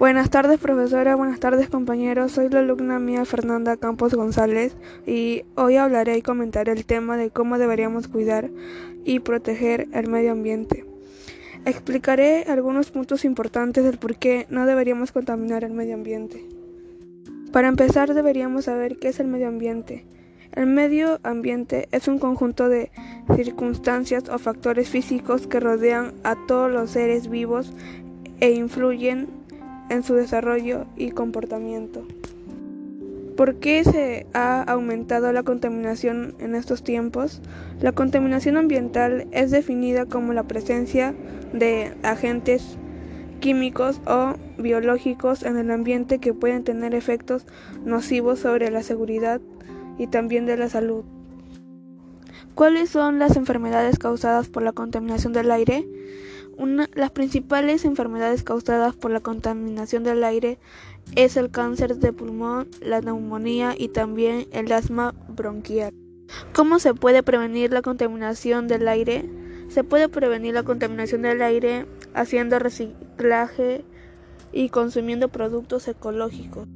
Buenas tardes profesora, buenas tardes compañeros, soy la alumna mía Fernanda Campos González y hoy hablaré y comentaré el tema de cómo deberíamos cuidar y proteger el medio ambiente. Explicaré algunos puntos importantes del por qué no deberíamos contaminar el medio ambiente. Para empezar deberíamos saber qué es el medio ambiente. El medio ambiente es un conjunto de circunstancias o factores físicos que rodean a todos los seres vivos e influyen en su desarrollo y comportamiento. ¿Por qué se ha aumentado la contaminación en estos tiempos? La contaminación ambiental es definida como la presencia de agentes químicos o biológicos en el ambiente que pueden tener efectos nocivos sobre la seguridad y también de la salud. ¿Cuáles son las enfermedades causadas por la contaminación del aire? Las principales enfermedades causadas por la contaminación del aire es el cáncer de pulmón, la neumonía y también el asma bronquial. ¿Cómo se puede prevenir la contaminación del aire? Se puede prevenir la contaminación del aire haciendo reciclaje y consumiendo productos ecológicos.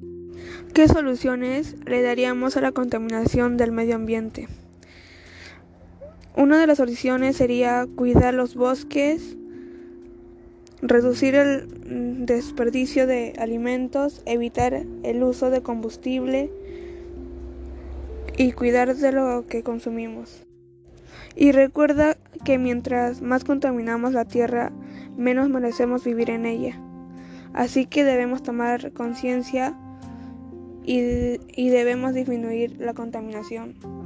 ¿Qué soluciones le daríamos a la contaminación del medio ambiente? Una de las soluciones sería cuidar los bosques, reducir el mm, desperdicio de alimentos, evitar el uso de combustible y cuidar de lo que consumimos. Y recuerda que mientras más contaminamos la tierra, menos merecemos vivir en ella. Así que debemos tomar conciencia y, y debemos disminuir la contaminación.